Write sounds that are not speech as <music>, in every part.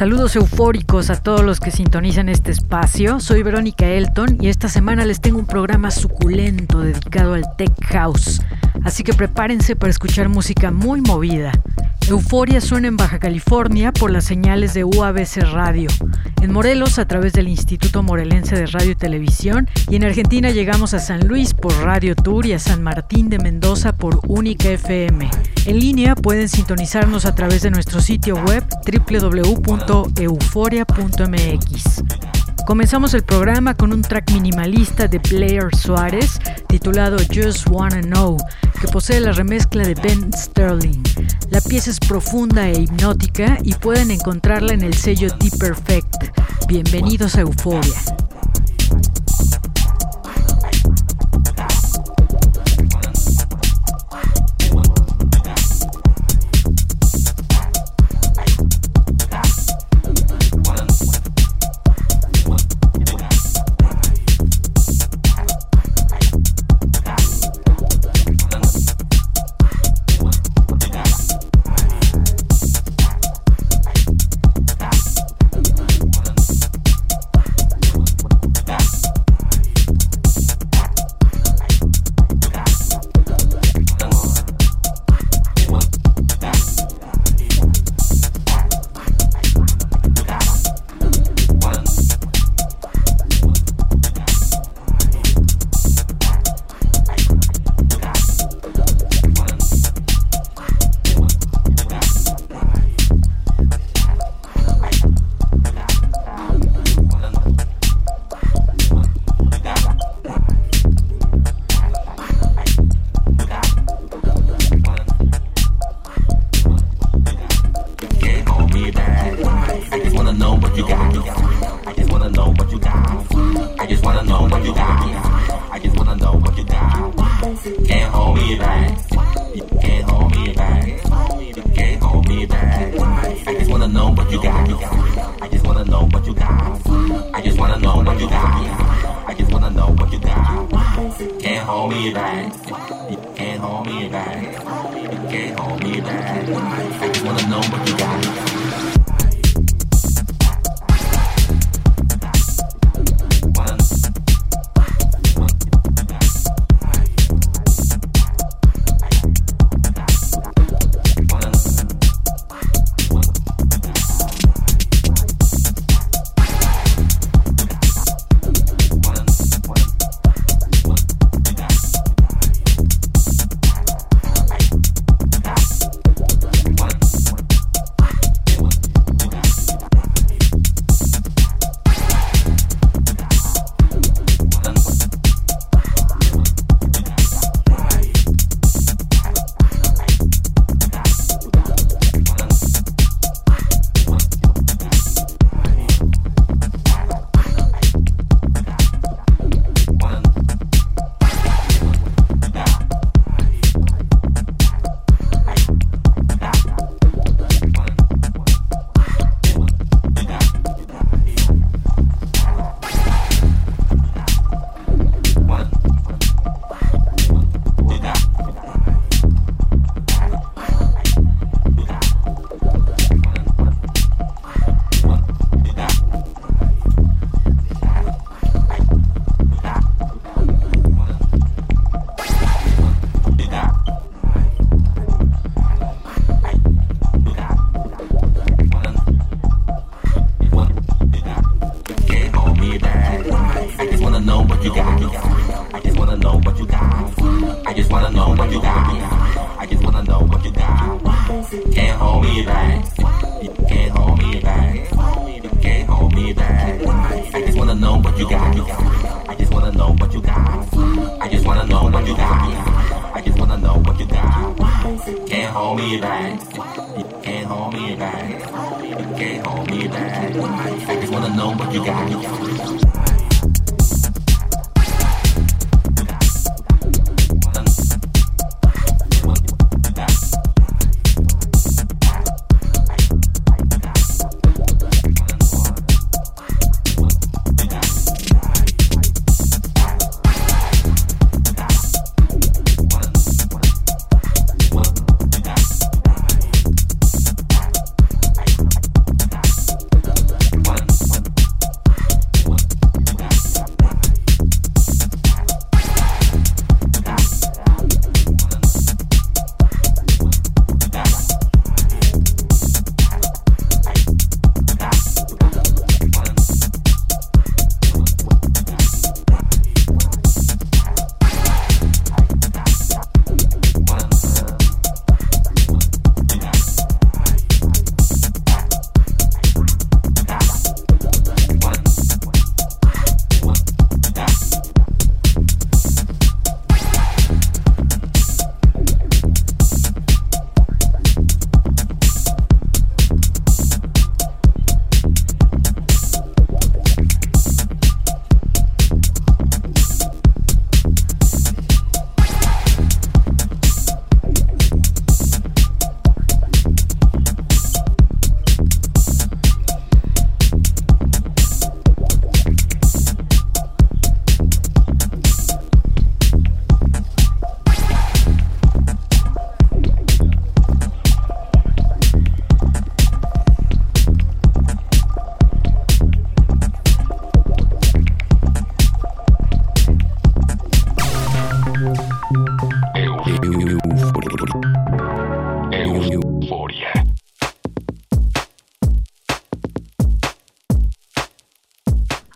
Saludos eufóricos a todos los que sintonizan este espacio. Soy Verónica Elton y esta semana les tengo un programa suculento dedicado al Tech House. Así que prepárense para escuchar música muy movida. Euforia suena en Baja California por las señales de UABC Radio, en Morelos a través del Instituto Morelense de Radio y Televisión y en Argentina llegamos a San Luis por Radio Tour y a San Martín de Mendoza por Única FM. En línea pueden sintonizarnos a través de nuestro sitio web www.euforia.mx. Comenzamos el programa con un track minimalista de Blair Suárez titulado Just Wanna Know, que posee la remezcla de Ben Sterling. La pieza es profunda e hipnótica y pueden encontrarla en el sello Deep Perfect. Bienvenidos a Euforia.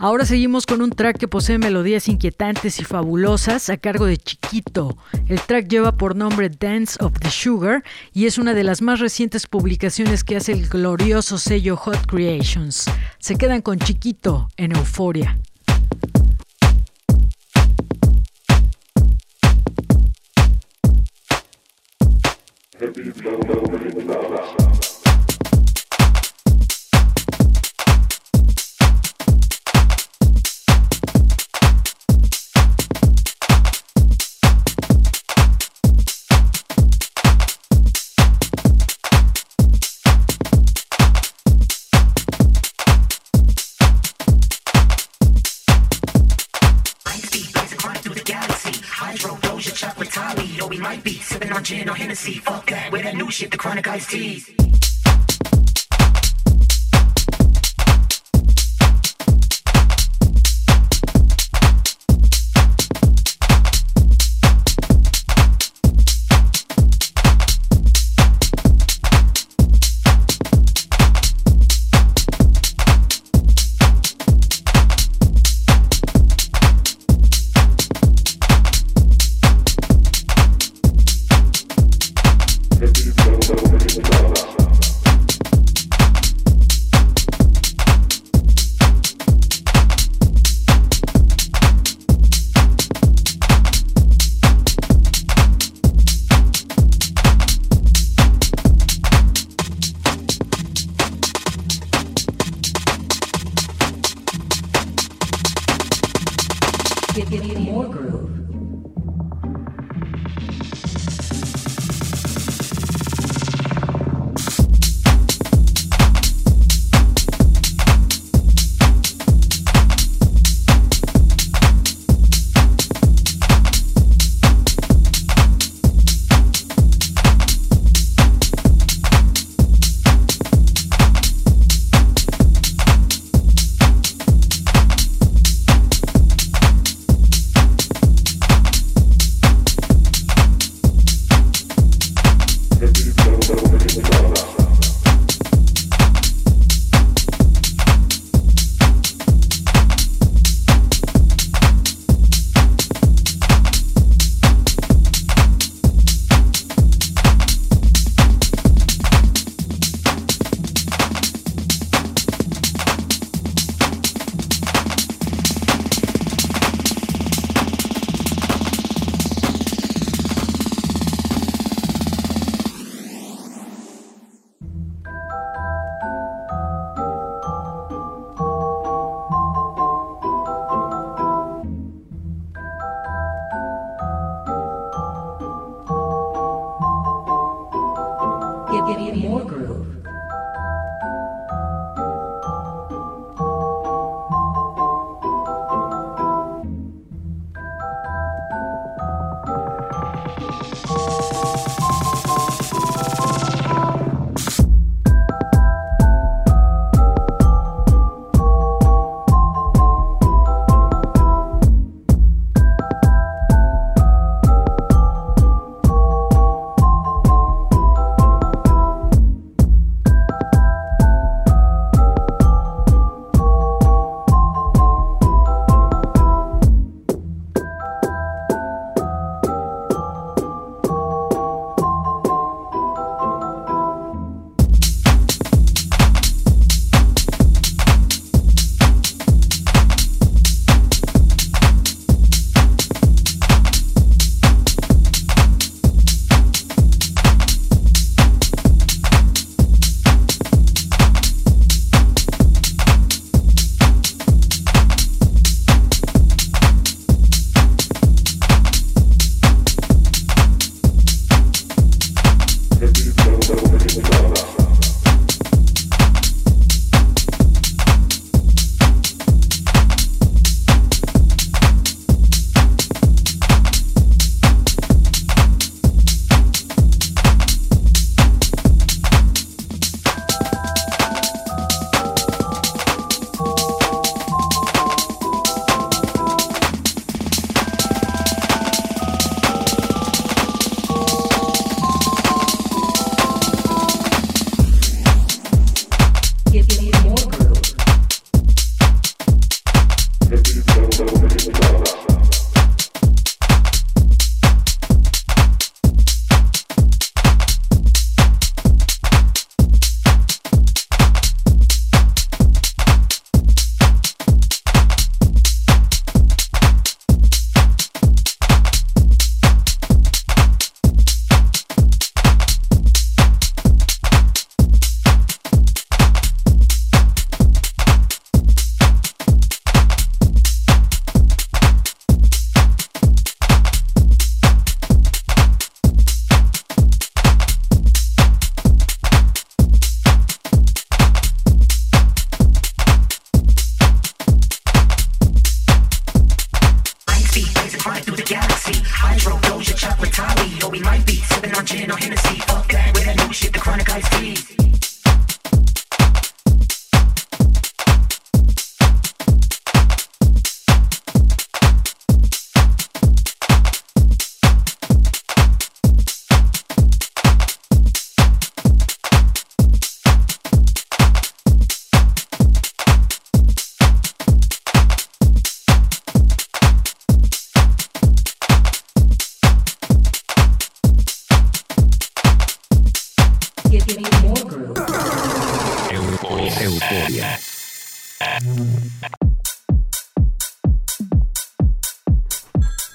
Ahora seguimos con un track que posee melodías inquietantes y fabulosas a cargo de Chiquito. El track lleva por nombre Dance of the Sugar y es una de las más recientes publicaciones que hace el glorioso sello Hot Creations. Se quedan con Chiquito en Euforia. <laughs> gin or Hennessy. Fuck that. With that new shit, the chronic iced teas. more group.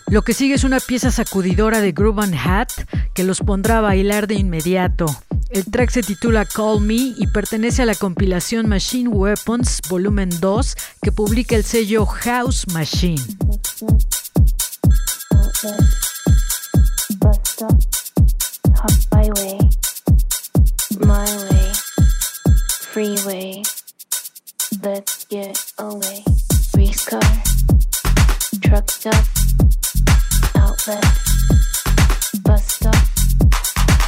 Lo que sigue es una pieza sacudidora de Groove and Hat que los pondrá a bailar de inmediato. El track se titula Call Me y pertenece a la compilación Machine Weapons Volumen 2 que publica el sello House Machine. freeway. Let's get away. Race car, truck stop, outlet, bus stop,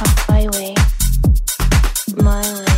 off highway, mileage.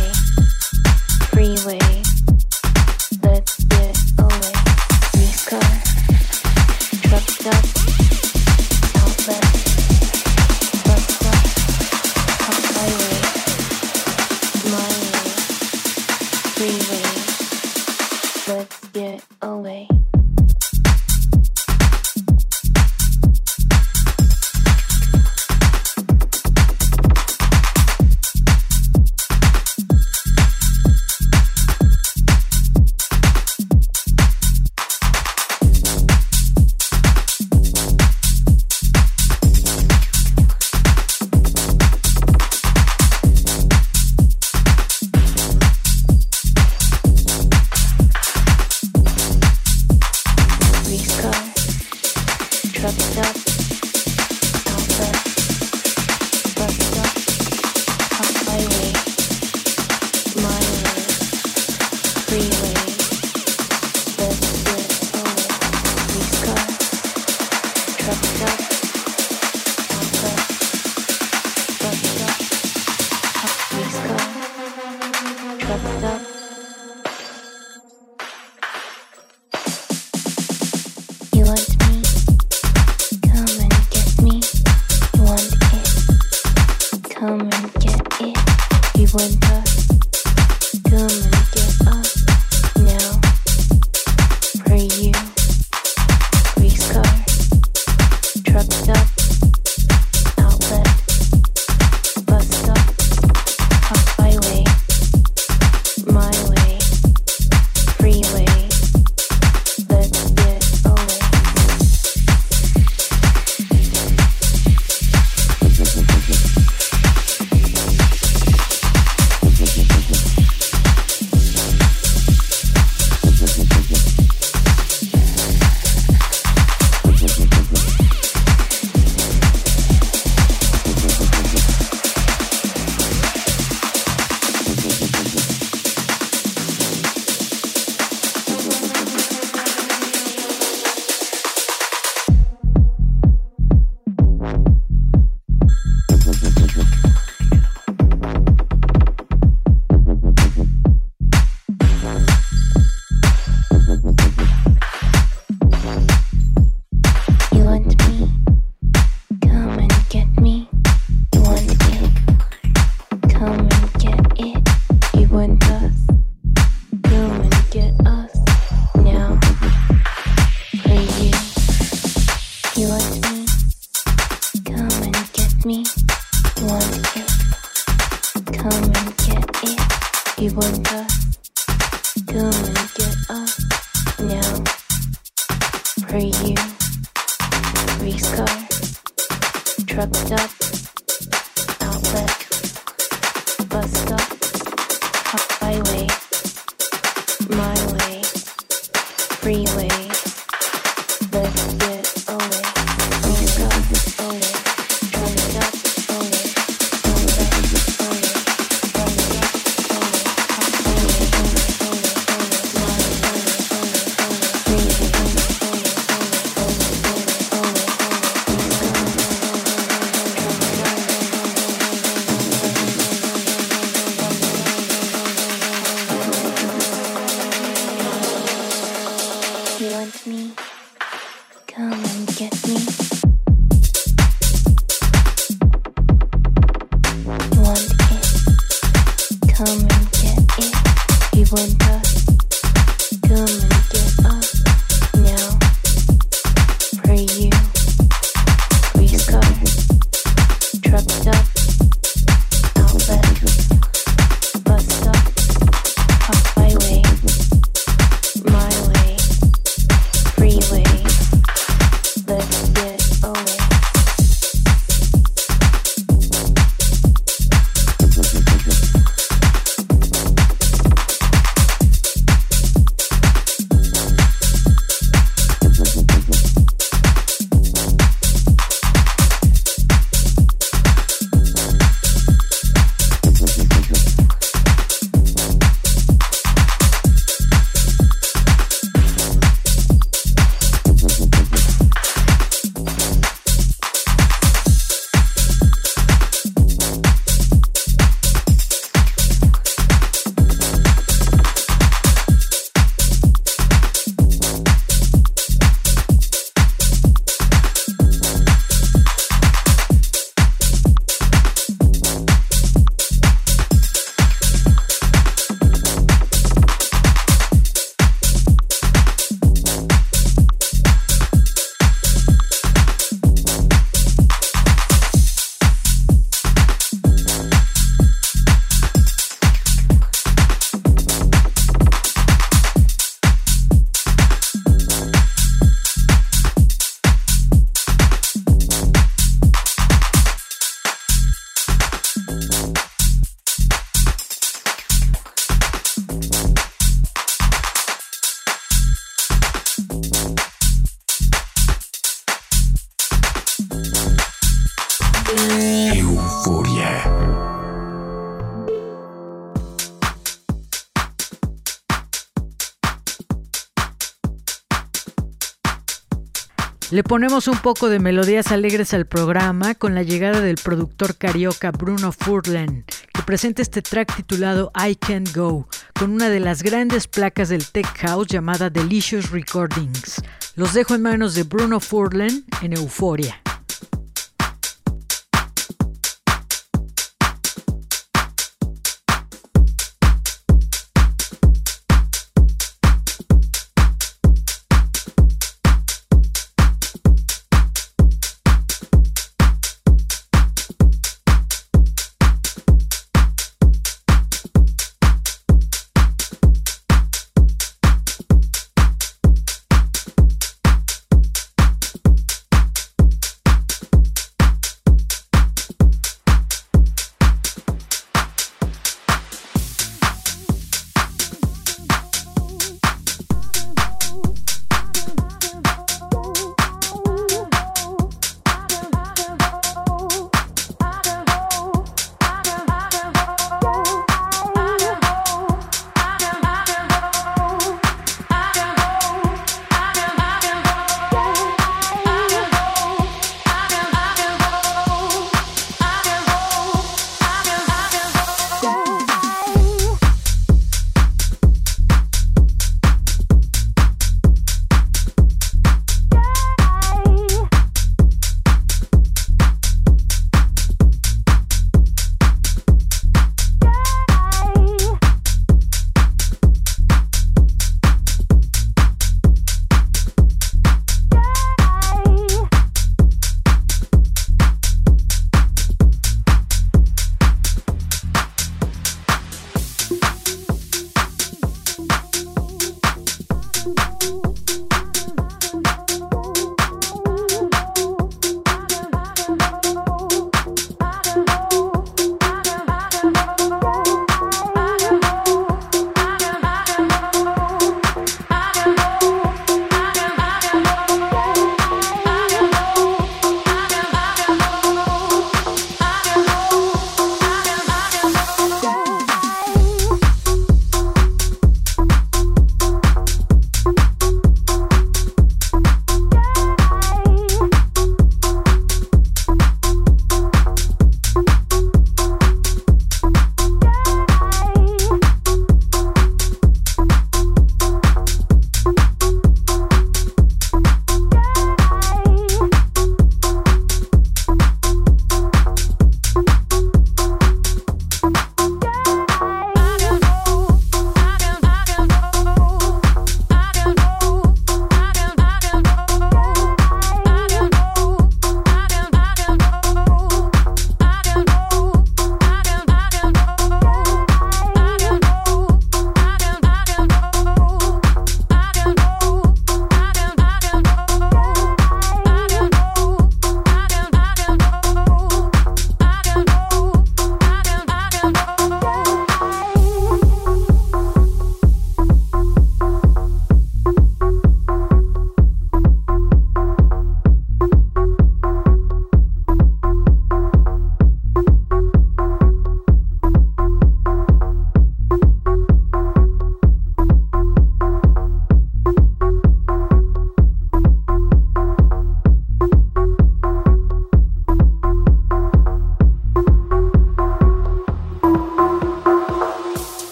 Le ponemos un poco de melodías alegres al programa con la llegada del productor carioca Bruno Furlan, que presenta este track titulado I Can't Go, con una de las grandes placas del Tech House llamada Delicious Recordings. Los dejo en manos de Bruno Furlan en Euforia.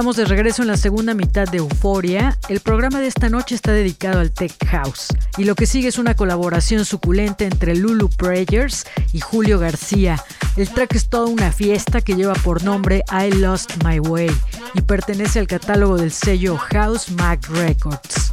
Estamos de regreso en la segunda mitad de Euforia. El programa de esta noche está dedicado al Tech House. Y lo que sigue es una colaboración suculenta entre Lulu Prayers y Julio García. El track es toda una fiesta que lleva por nombre I Lost My Way y pertenece al catálogo del sello House Mac Records.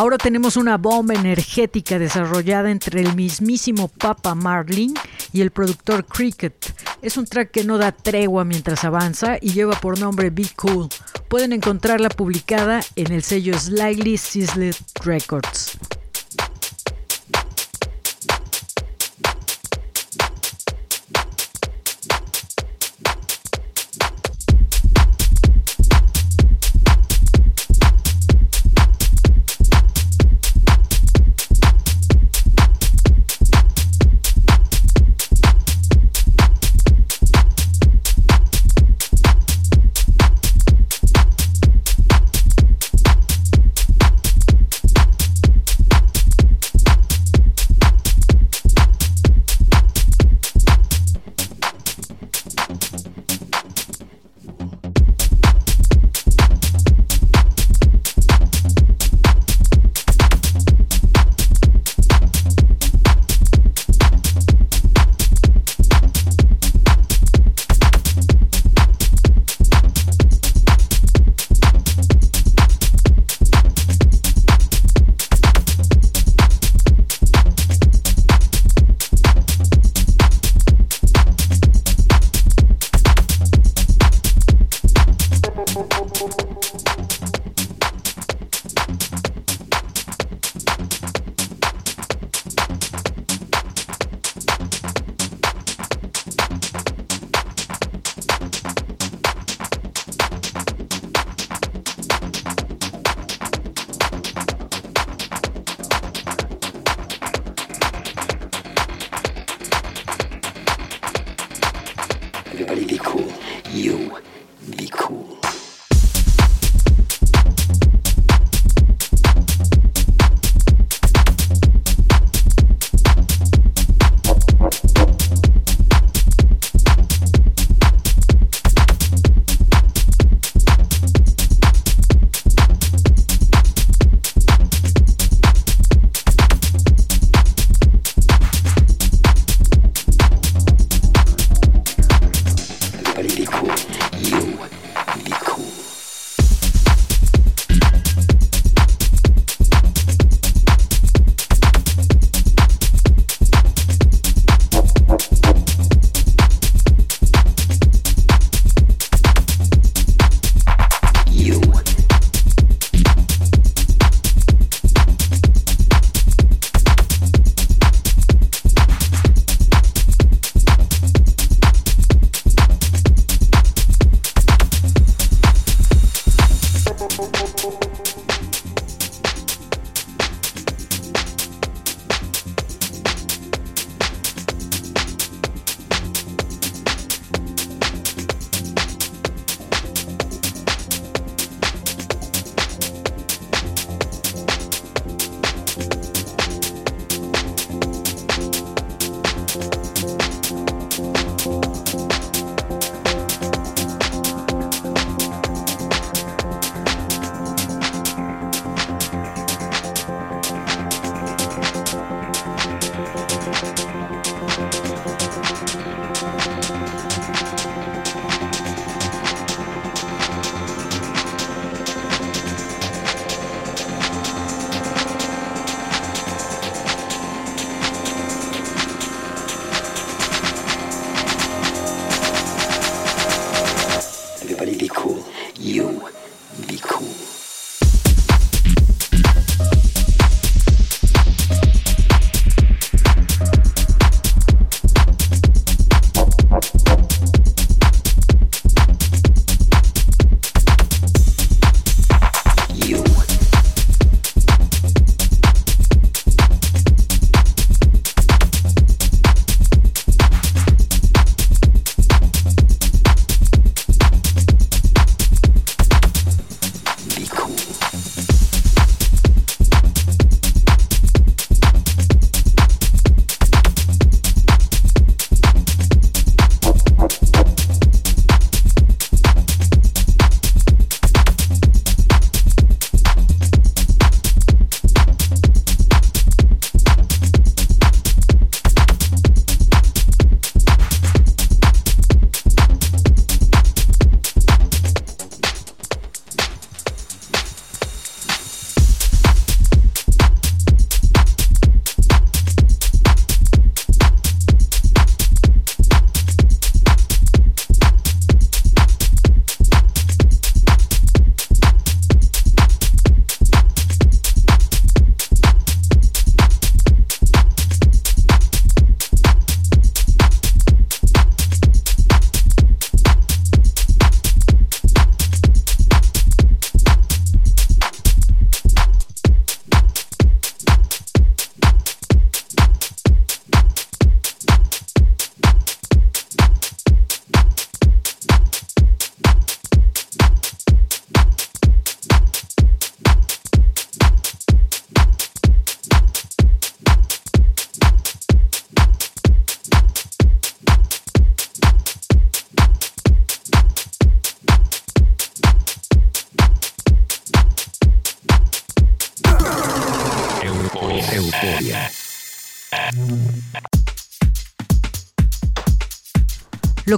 Ahora tenemos una bomba energética desarrollada entre el mismísimo Papa Marlin y el productor Cricket. Es un track que no da tregua mientras avanza y lleva por nombre Be Cool. Pueden encontrarla publicada en el sello Slightly Sizzled Records.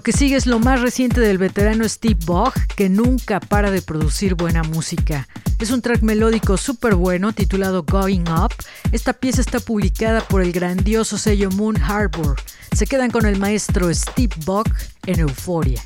Lo que sigue es lo más reciente del veterano Steve Bog, que nunca para de producir buena música. Es un track melódico súper bueno titulado Going Up. Esta pieza está publicada por el grandioso sello Moon Harbor. Se quedan con el maestro Steve Bog en Euforia.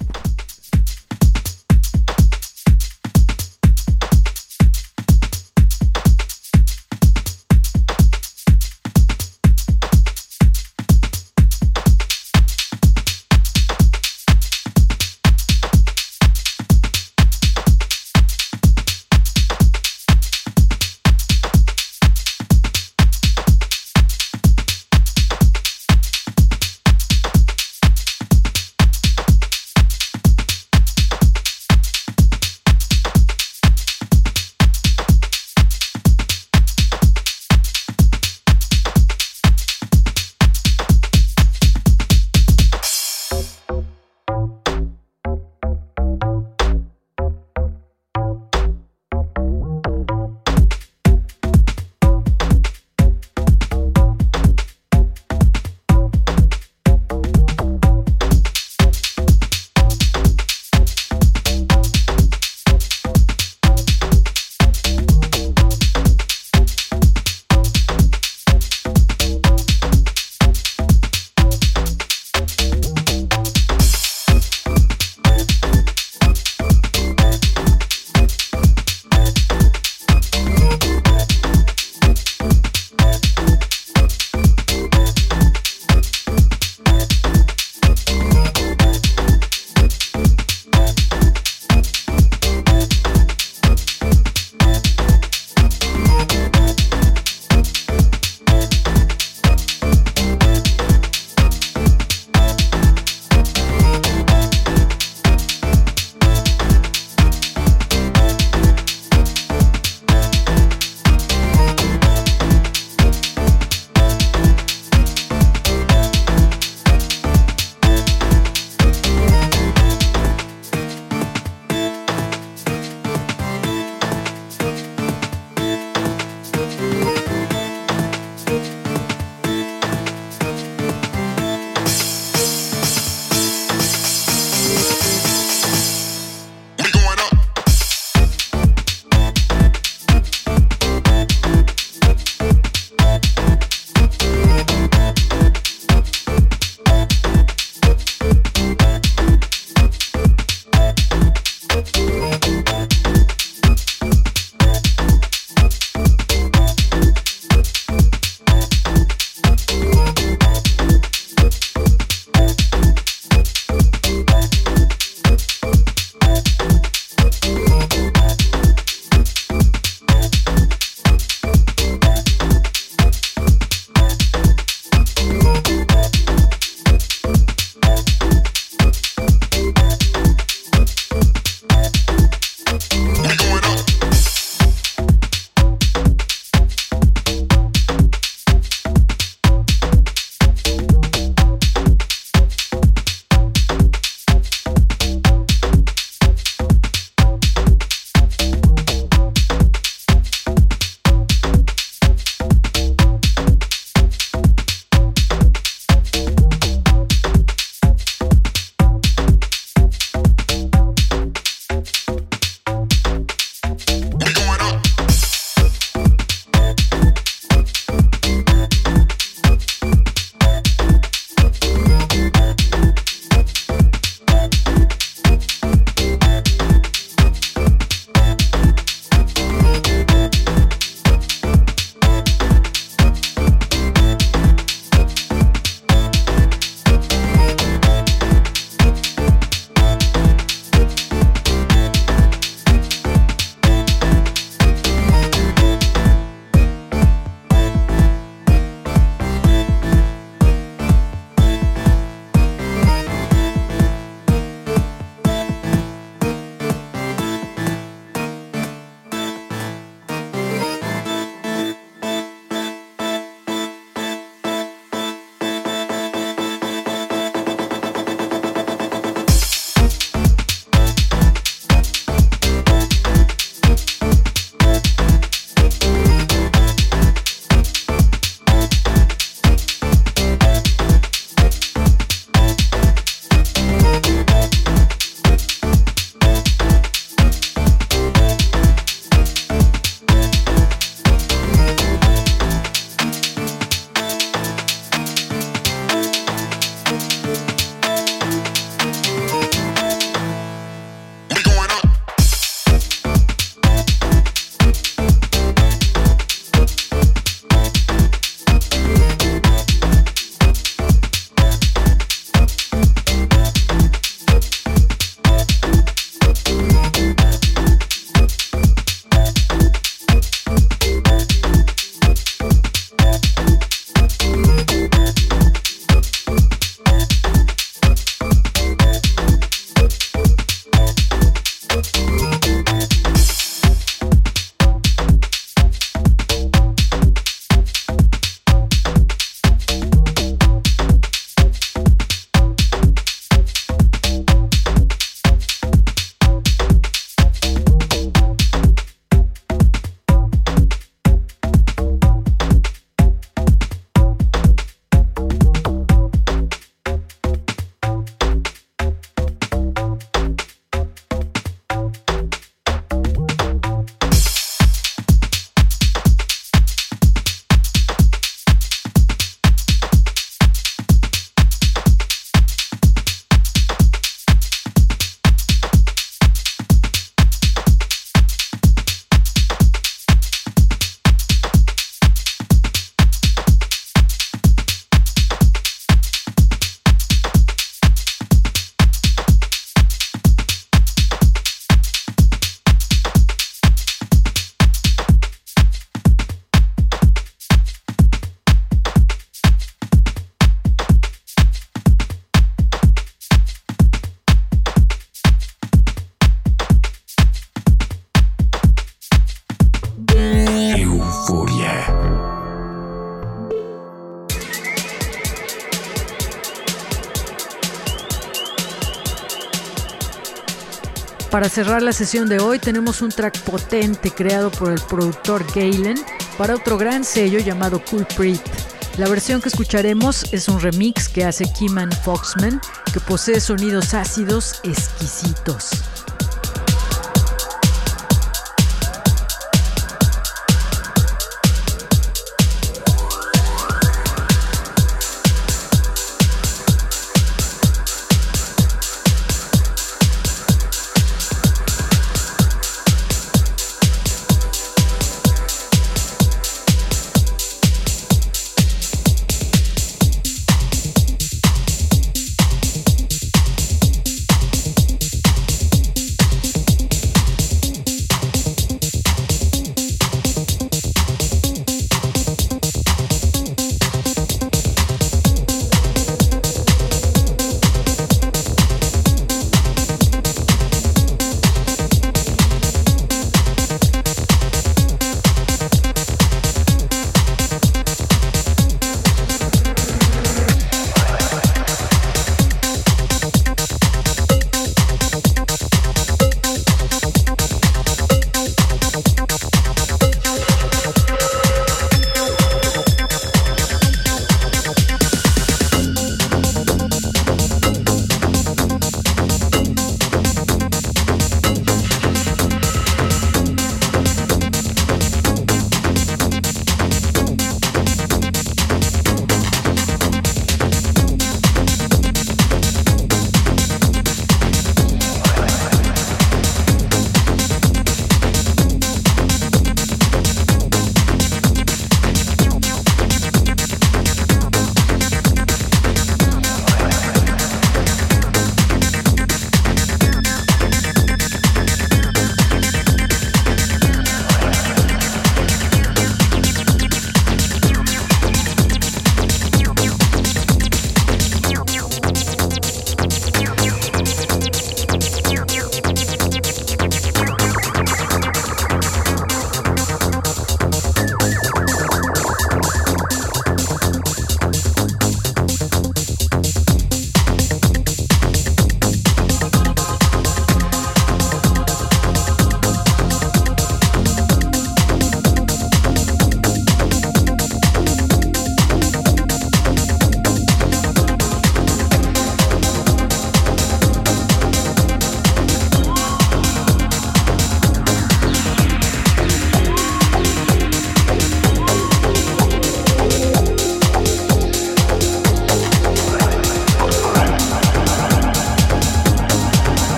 Para cerrar la sesión de hoy tenemos un track potente creado por el productor Galen para otro gran sello llamado Culprit. La versión que escucharemos es un remix que hace Kiman Foxman que posee sonidos ácidos exquisitos.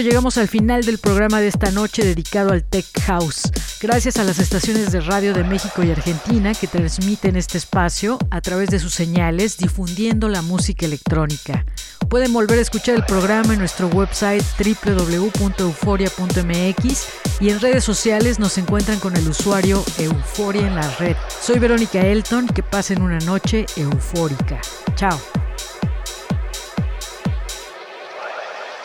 Llegamos al final del programa de esta noche dedicado al Tech House. Gracias a las estaciones de radio de México y Argentina que transmiten este espacio a través de sus señales difundiendo la música electrónica. Pueden volver a escuchar el programa en nuestro website www.euforia.mx y en redes sociales nos encuentran con el usuario Euforia en la red. Soy Verónica Elton, que pasen una noche eufórica. Chao.